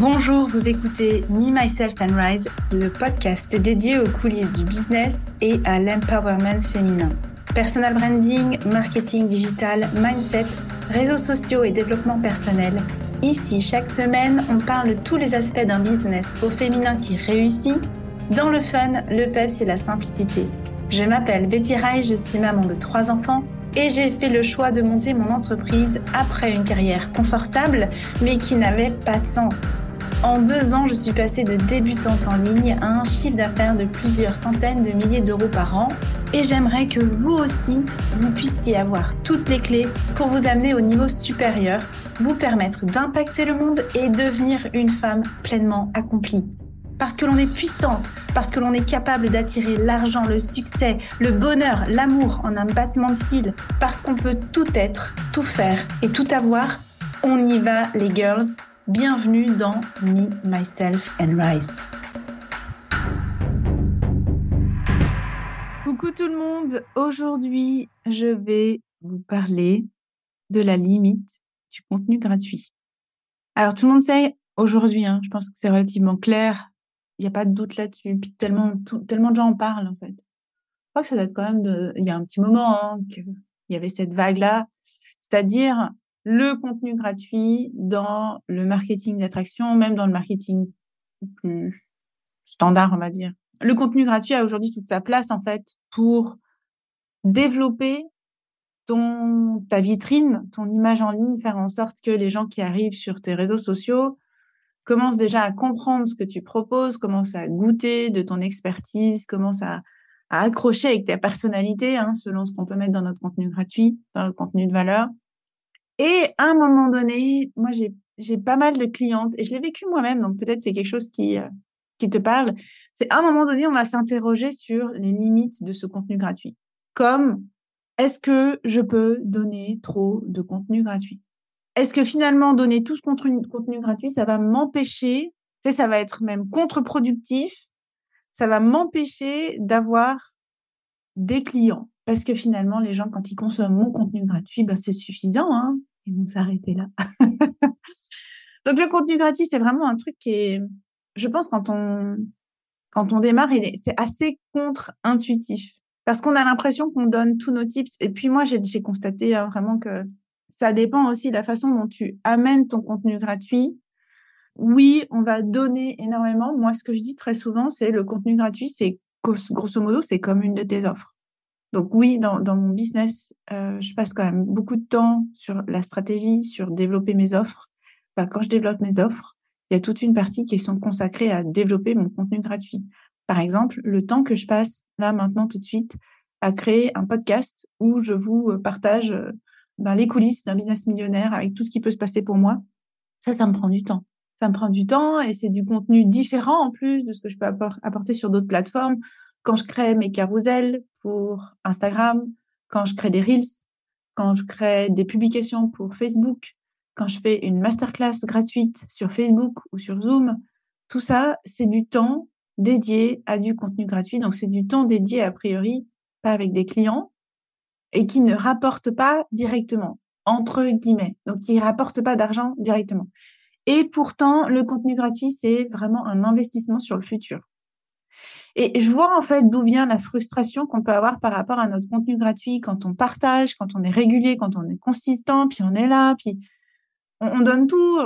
Bonjour, vous écoutez Me, Myself and Rise, le podcast dédié aux coulisses du business et à l'empowerment féminin. Personal branding, marketing digital, mindset, réseaux sociaux et développement personnel. Ici, chaque semaine, on parle de tous les aspects d'un business au féminin qui réussit, dans le fun, le peps et la simplicité. Je m'appelle Betty Rai, je suis maman de trois enfants et j'ai fait le choix de monter mon entreprise après une carrière confortable mais qui n'avait pas de sens. En deux ans, je suis passée de débutante en ligne à un chiffre d'affaires de plusieurs centaines de milliers d'euros par an. Et j'aimerais que vous aussi, vous puissiez avoir toutes les clés pour vous amener au niveau supérieur, vous permettre d'impacter le monde et devenir une femme pleinement accomplie. Parce que l'on est puissante, parce que l'on est capable d'attirer l'argent, le succès, le bonheur, l'amour en un battement de cils, parce qu'on peut tout être, tout faire et tout avoir, on y va les girls Bienvenue dans Me, Myself and Rise. Coucou tout le monde, aujourd'hui je vais vous parler de la limite du contenu gratuit. Alors tout le monde sait aujourd'hui, hein, je pense que c'est relativement clair, il n'y a pas de doute là-dessus, puis tellement, tellement de gens en parlent en fait. Je crois que ça date quand même de, il y a un petit moment hein, qu'il y avait cette vague-là, c'est-à-dire le contenu gratuit dans le marketing d'attraction, même dans le marketing plus standard, on va dire. Le contenu gratuit a aujourd'hui toute sa place, en fait, pour développer ton, ta vitrine, ton image en ligne, faire en sorte que les gens qui arrivent sur tes réseaux sociaux commencent déjà à comprendre ce que tu proposes, commencent à goûter de ton expertise, commencent à, accrocher avec ta personnalité, hein, selon ce qu'on peut mettre dans notre contenu gratuit, dans le contenu de valeur. Et à un moment donné, moi, j'ai pas mal de clientes et je l'ai vécu moi-même, donc peut-être c'est quelque chose qui, euh, qui te parle. C'est à un moment donné, on va s'interroger sur les limites de ce contenu gratuit. Comme est-ce que je peux donner trop de contenu gratuit? Est-ce que finalement, donner tout ce contenu, gratuit, ça va m'empêcher, ça va être même contre-productif, ça va m'empêcher d'avoir des clients? Parce que finalement, les gens, quand ils consomment mon contenu gratuit, ben, c'est suffisant. Hein ils vont s'arrêter là. Donc le contenu gratuit, c'est vraiment un truc qui est, je pense, quand on, démarre, c'est assez contre-intuitif. Parce qu'on a l'impression qu'on donne tous nos tips. Et puis moi, j'ai constaté hein, vraiment que ça dépend aussi de la façon dont tu amènes ton contenu gratuit. Oui, on va donner énormément. Moi, ce que je dis très souvent, c'est le contenu gratuit, c'est grosso modo, c'est comme une de tes offres. Donc oui, dans, mon business, euh, je passe quand même beaucoup de temps sur la stratégie, sur développer mes offres. quand je développe mes offres, il y a toute une partie qui sont consacrées à développer mon contenu gratuit. Par exemple, le temps que je passe là maintenant tout de suite à créer un podcast où je vous euh, partage euh, ben, les coulisses d'un business millionnaire avec tout ce qui peut se passer pour moi, ça, ça me prend du temps. Ça me prend du temps et c'est du contenu différent en plus de ce que je peux apporter sur d'autres plateformes quand je crée mes carousels pour Instagram, quand je crée des reels, quand je crée des publications pour Facebook, quand je fais une masterclass gratuite sur Facebook ou sur Zoom, tout ça, c'est du temps dédié à du contenu gratuit. Donc, c'est du temps dédié, a priori, pas avec des clients et qui ne rapporte pas directement, entre guillemets. Donc, qui ne rapporte pas d'argent directement. Et pourtant, le contenu gratuit, c'est vraiment un investissement sur le futur. Et je vois en fait d'où vient la frustration qu'on peut avoir par rapport à notre contenu gratuit quand on partage, quand on est régulier, quand on est consistant, puis on est là, puis on, donne tout.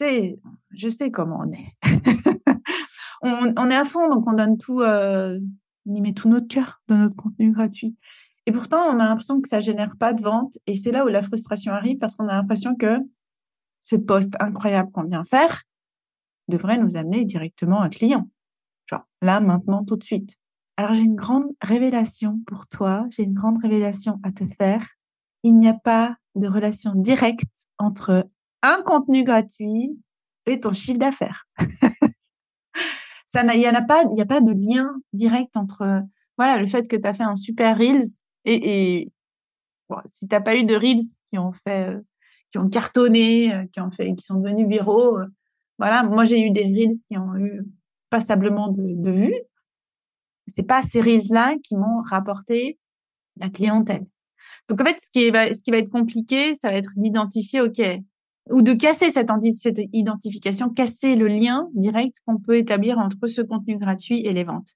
je sais comment on est. on, est à fond, donc on donne tout, euh, on y met tout notre cœur dans notre contenu gratuit. Et pourtant, on a l'impression que ça génère pas de vente. Et c'est là où la frustration arrive parce qu'on a l'impression que ce poste incroyable qu'on vient faire devrait nous amener directement un client. Là, maintenant, tout de suite. Alors, j'ai une grande révélation pour toi. J'ai une grande révélation à te faire. Il n'y a pas de relation directe entre un contenu gratuit et ton chiffre d'affaires. Il n'y a pas, a pas de lien direct entre, voilà, le fait que tu as fait un super Reels et, si tu n'as pas eu de Reels qui ont fait, euh, qui ont cartonné, euh, qui ont fait, qui sont devenus viraux, euh, voilà, moi j'ai eu des Reels qui ont eu passablement de, de vues. C'est pas ces reels-là qui m'ont rapporté la clientèle. Donc en fait, ce qui, va, être compliqué, ça va être d'identifier, ok, ou de casser cette, cette identification, casser le lien direct qu'on peut établir entre ce contenu gratuit et les ventes.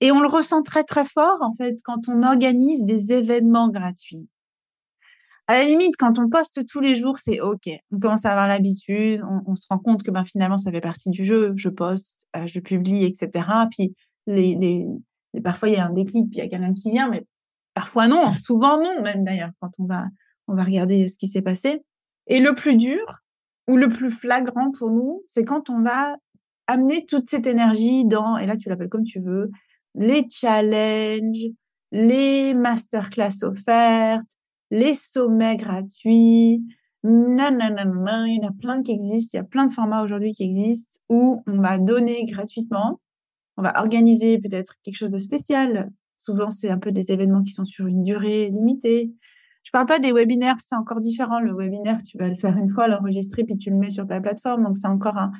Et on le ressent très très fort en fait quand on organise des événements gratuits. À la limite, quand on poste tous les jours, c'est OK. On commence à avoir l'habitude, on, se rend compte que ben, finalement, ça fait partie du jeu. Je poste, euh, je publie, etc. Puis les, les, parfois, il y a un déclic, puis il y a quelqu'un qui vient, mais parfois non, souvent non, même d'ailleurs, quand on va, on va regarder ce qui s'est passé. Et le plus dur ou le plus flagrant pour nous, c'est quand on va amener toute cette énergie dans, et là tu l'appelles comme tu veux, les challenges, les masterclass offertes, les sommets gratuits, nanana, il y en a plein qui existent, il y a plein de formats aujourd'hui qui existent où on va donner gratuitement, on va organiser peut-être quelque chose de spécial. Souvent, c'est un peu des événements qui sont sur une durée limitée. Je parle pas des webinaires, c'est encore différent. Le webinaire, tu vas le faire une fois, l'enregistrer, puis tu le mets sur ta plateforme. Donc, c'est encore un,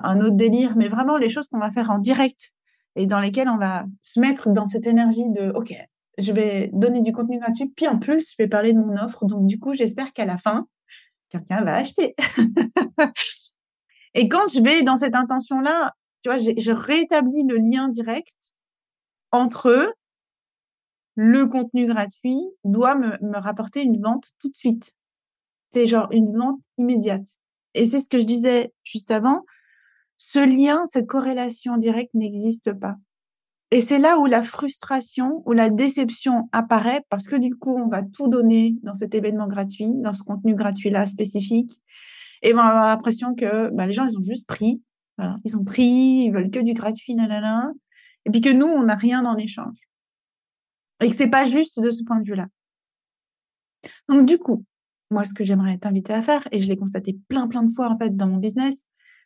un autre délire. Mais vraiment, les choses qu'on va faire en direct et dans lesquelles on va se mettre dans cette énergie de OK, je vais donner du contenu gratuit, puis en plus, je vais parler de mon offre. Donc, du coup, j'espère qu'à la fin, quelqu'un va acheter. et quand je vais dans cette intention-là, tu vois, je rétablis le lien direct entre le contenu gratuit doit me, rapporter une vente tout de suite. C'est genre une vente immédiate. Et c'est ce que je disais juste avant. Ce lien, cette corrélation directe n'existe pas. Et c'est là où la frustration ou la déception apparaît parce que du coup, on va tout donner dans cet événement gratuit, dans ce contenu gratuit-là spécifique. Et on va avoir l'impression que bah, les gens, ils ont juste pris. Ils ont pris, ils veulent que du gratuit, nanana. Et puis que nous, on n'a rien en échange. Et que c'est pas juste de ce point de vue-là. Donc, du coup, moi, ce que j'aimerais t'inviter à faire, et je l'ai constaté plein, plein de fois, en fait, dans mon business,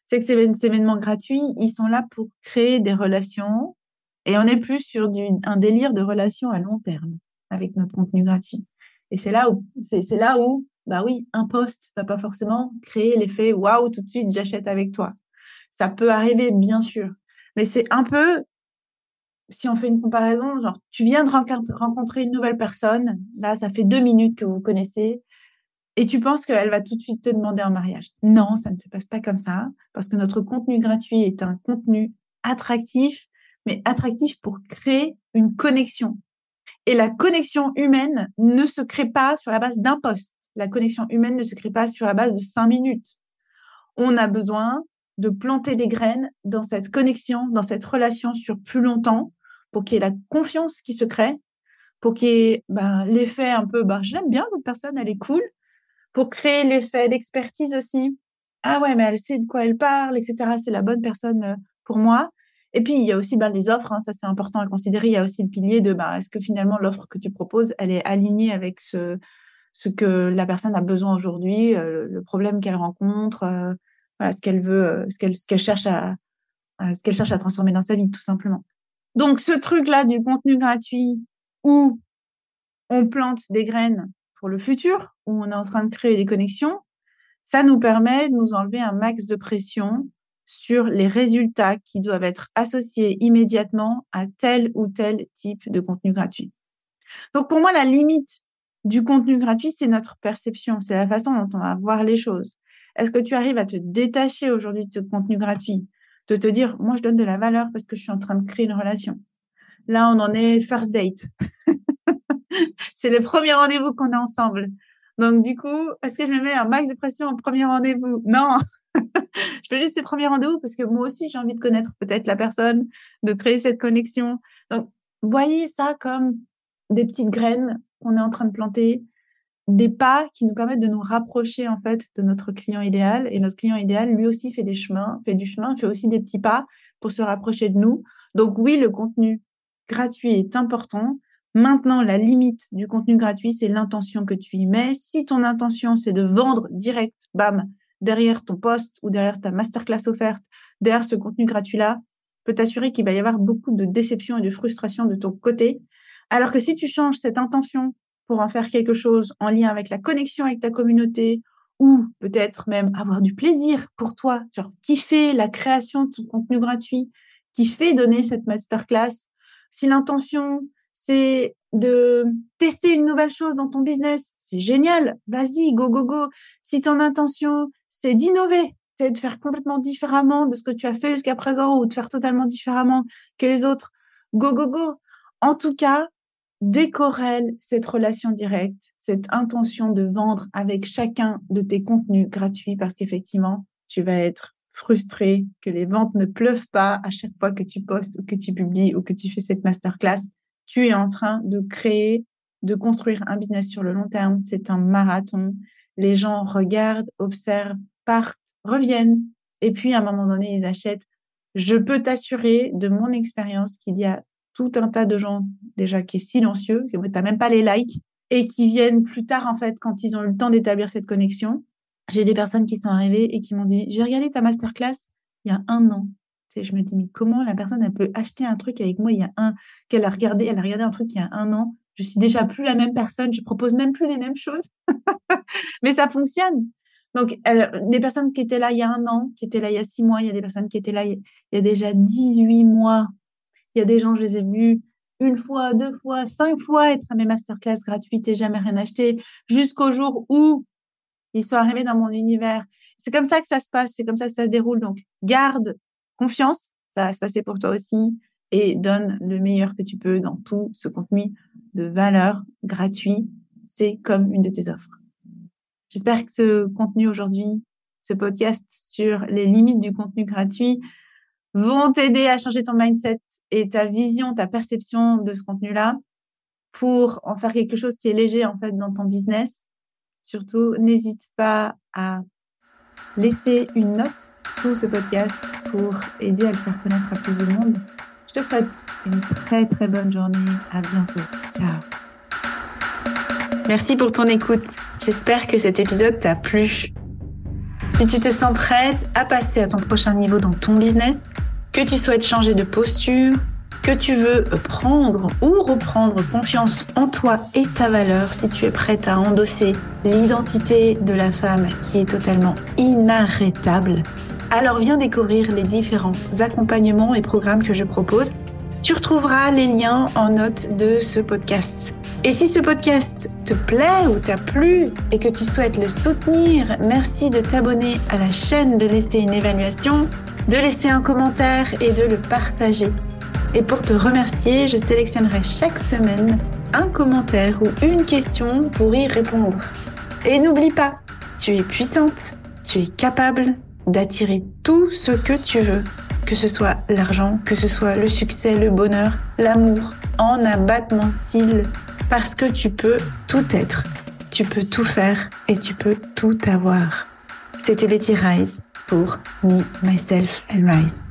c'est que ces événements gratuits, ils sont là pour créer des relations et on est plus sur du, un délire de relation à long terme avec notre contenu gratuit. Et c'est là où, c'est, là où, bah oui, un post va pas forcément créer l'effet waouh, tout de suite, j'achète avec toi. Ça peut arriver, bien sûr. Mais c'est un peu, si on fait une comparaison, genre, tu viens de rencontrer une nouvelle personne, là, ça fait deux minutes que vous connaissez, et tu penses qu'elle va tout de suite te demander en mariage. Non, ça ne se passe pas comme ça, parce que notre contenu gratuit est un contenu attractif mais attractif pour créer une connexion. Et la connexion humaine ne se crée pas sur la base d'un poste. La connexion humaine ne se crée pas sur la base de cinq minutes. On a besoin de planter des graines dans cette connexion, dans cette relation sur plus longtemps, pour qu'il y ait la confiance qui se crée, pour qu'il y ait ben, l'effet un peu, ben, j'aime bien cette personne, elle est cool, pour créer l'effet d'expertise aussi. Ah ouais, mais elle sait de quoi elle parle, etc. C'est la bonne personne euh, pour moi. Et puis, il y a aussi bah, les offres, hein, ça c'est important à considérer. Il y a aussi le pilier de bah, est-ce que finalement l'offre que tu proposes, elle est alignée avec ce, que la personne a besoin aujourd'hui, euh, le problème qu'elle rencontre, euh, ce qu'elle veut, euh, ce qu'elle cherche ce qu'elle cherche à transformer dans sa vie, tout simplement. Donc, ce truc-là du contenu gratuit où on plante des graines pour le futur, où on est en train de créer des connexions, ça nous permet de nous enlever un max de pression sur les résultats qui doivent être associés immédiatement à tel ou tel type de contenu gratuit. Donc pour moi, la limite du contenu gratuit, c'est notre perception, c'est la façon dont on va voir les choses. Est-ce que tu arrives à te détacher aujourd'hui de ce contenu gratuit, de te dire, moi, je donne de la valeur parce que je suis en train de créer une relation? Là, on en est first date. c'est le premier rendez-vous qu'on a ensemble. Donc, du coup, est-ce que je me mets un max de pression au premier rendez-vous? Non, je fais juste ces premiers rendez-vous parce que moi aussi, j'ai envie de connaître peut-être la personne, de créer cette connexion. Donc, voyez ça comme des petites graines qu'on est en train de planter, des pas qui nous permettent de nous rapprocher en fait de notre client idéal. Et notre client idéal, lui aussi, fait des chemins, fait du chemin, fait aussi des petits pas pour se rapprocher de nous. Donc oui, le contenu gratuit est important. Maintenant, la limite du contenu gratuit, c'est l'intention que tu y mets. Si ton intention, c'est de vendre direct, bam, derrière ton poste ou derrière ta masterclass offerte, derrière ce contenu gratuit-là, peut t'assurer qu'il va y avoir beaucoup de déception et de frustration de ton côté. Alors que si tu changes cette intention pour en faire quelque chose en lien avec la connexion avec ta communauté ou peut-être même avoir du plaisir pour toi, genre kiffer la création de ton contenu gratuit, kiffer donner cette masterclass, si l'intention c'est de tester une nouvelle chose dans ton business. C'est génial. Vas-y, go, go, go. Si ton intention, c'est d'innover, c'est de faire complètement différemment de ce que tu as fait jusqu'à présent ou de faire totalement différemment que les autres, go, go, go. En tout cas, décorrèle cette relation directe, cette intention de vendre avec chacun de tes contenus gratuits parce qu'effectivement, tu vas être frustré que les ventes ne pleuvent pas à chaque fois que tu postes ou que tu publies ou que tu fais cette masterclass. Tu es en train de créer, de construire un business sur le long terme. C'est un marathon. Les gens regardent, observent, partent, reviennent et puis à un moment donné, ils achètent. Je peux t'assurer de mon expérience qu'il y a tout un tas de gens déjà qui est silencieux, qui n'ont même pas les likes, et qui viennent plus tard, en fait, quand ils ont eu le temps d'établir cette connexion. J'ai des personnes qui sont arrivées et qui m'ont dit, j'ai regardé ta masterclass il y a un an. Tu je me dis, mais comment la personne, peut acheter un truc avec moi il y a un, qu'elle a regardé, elle a regardé un truc il y a un an. Je suis déjà plus la même personne, je propose même plus les mêmes choses. mais ça fonctionne. Donc, des personnes qui étaient là il y a un an, qui étaient là il y a six mois, il y a des personnes qui étaient là il y a déjà 18 mois, il y a des gens, je les ai vus une fois, deux fois, cinq fois être à mes masterclass gratuites et jamais rien acheter, jusqu'au jour où ils sont arrivés dans mon univers. C'est comme ça que ça se passe, c'est comme ça que ça se déroule. Donc, garde confiance, ça va se passer pour toi aussi, et donne le meilleur que tu peux dans tout ce contenu de valeur gratuit. C'est comme une de tes offres. J'espère que ce contenu aujourd'hui, ce podcast sur les limites du contenu gratuit, vont t'aider à changer ton mindset et ta vision, ta perception de ce contenu-là pour en faire quelque chose qui est léger en fait dans ton business. Surtout, n'hésite pas à laisser une note sous ce podcast pour aider à le faire connaître à plus de monde. Je te souhaite une très très bonne journée. À bientôt. Ciao. Merci pour ton écoute. J'espère que cet épisode t'a plu. Si tu te sens prête à passer à ton prochain niveau dans ton business, que tu souhaites changer de posture, que tu veux prendre ou reprendre confiance en toi et ta valeur, si tu es prête à endosser l'identité de la femme qui est totalement inarrêtable, alors viens découvrir les différents accompagnements et programmes que je propose. Tu retrouveras les liens en note de ce podcast. Et si ce podcast te plaît ou t'a plu et que tu souhaites le soutenir, merci de t'abonner à la chaîne, de laisser une évaluation de laisser un commentaire et de le partager. Et pour te remercier, je sélectionnerai chaque semaine un commentaire ou une question pour y répondre. Et n'oublie pas, tu es puissante, tu es capable d'attirer tout ce que tu veux, que ce soit l'argent, que ce soit le succès, le bonheur, l'amour, en abattement cils, parce que tu peux tout être, tu peux tout faire et tu peux tout avoir. C'était Betty Rise pour Me, Myself and Rise.